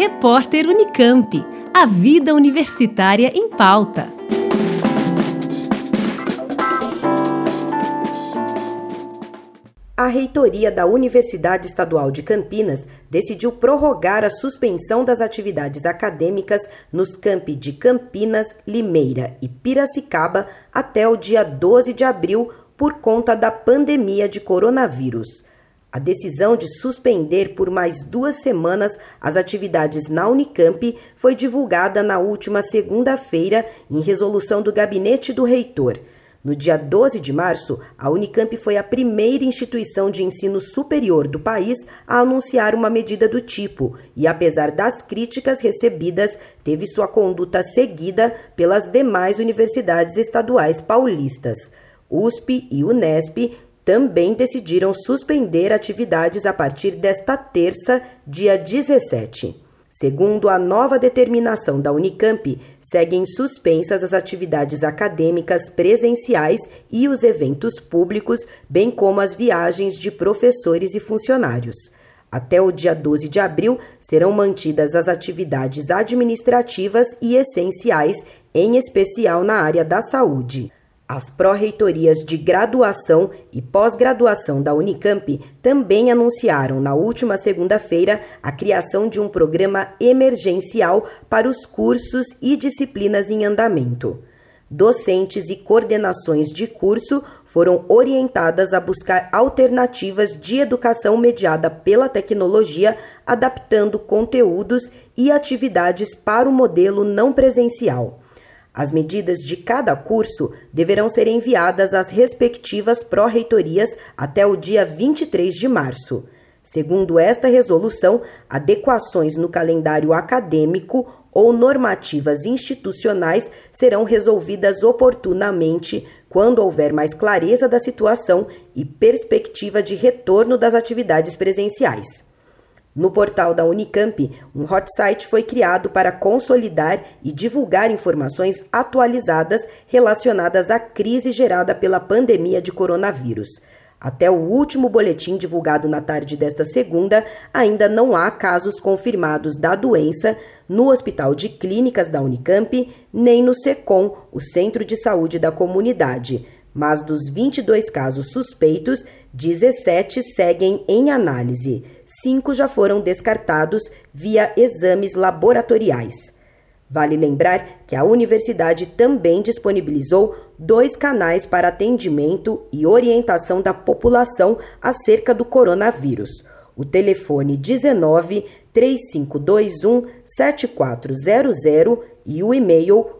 Repórter Unicamp. A vida universitária em pauta. A reitoria da Universidade Estadual de Campinas decidiu prorrogar a suspensão das atividades acadêmicas nos campi de Campinas, Limeira e Piracicaba até o dia 12 de abril por conta da pandemia de coronavírus. A decisão de suspender por mais duas semanas as atividades na Unicamp foi divulgada na última segunda-feira em resolução do gabinete do reitor. No dia 12 de março, a Unicamp foi a primeira instituição de ensino superior do país a anunciar uma medida do tipo e, apesar das críticas recebidas, teve sua conduta seguida pelas demais universidades estaduais paulistas. USP e Unesp também decidiram suspender atividades a partir desta terça, dia 17. Segundo a nova determinação da Unicamp, seguem suspensas as atividades acadêmicas presenciais e os eventos públicos, bem como as viagens de professores e funcionários. Até o dia 12 de abril serão mantidas as atividades administrativas e essenciais, em especial na área da saúde. As pró-reitorias de graduação e pós-graduação da Unicamp também anunciaram na última segunda-feira a criação de um programa emergencial para os cursos e disciplinas em andamento. Docentes e coordenações de curso foram orientadas a buscar alternativas de educação mediada pela tecnologia, adaptando conteúdos e atividades para o modelo não presencial. As medidas de cada curso deverão ser enviadas às respectivas pró-reitorias até o dia 23 de março. Segundo esta resolução, adequações no calendário acadêmico ou normativas institucionais serão resolvidas oportunamente quando houver mais clareza da situação e perspectiva de retorno das atividades presenciais. No portal da Unicamp, um hot site foi criado para consolidar e divulgar informações atualizadas relacionadas à crise gerada pela pandemia de coronavírus. Até o último boletim divulgado na tarde desta segunda, ainda não há casos confirmados da doença no Hospital de Clínicas da Unicamp, nem no SECOM, o Centro de Saúde da Comunidade. Mas dos 22 casos suspeitos, 17 seguem em análise. Cinco já foram descartados via exames laboratoriais. Vale lembrar que a universidade também disponibilizou dois canais para atendimento e orientação da população acerca do coronavírus. O telefone 19 3521 7400 e o e-mail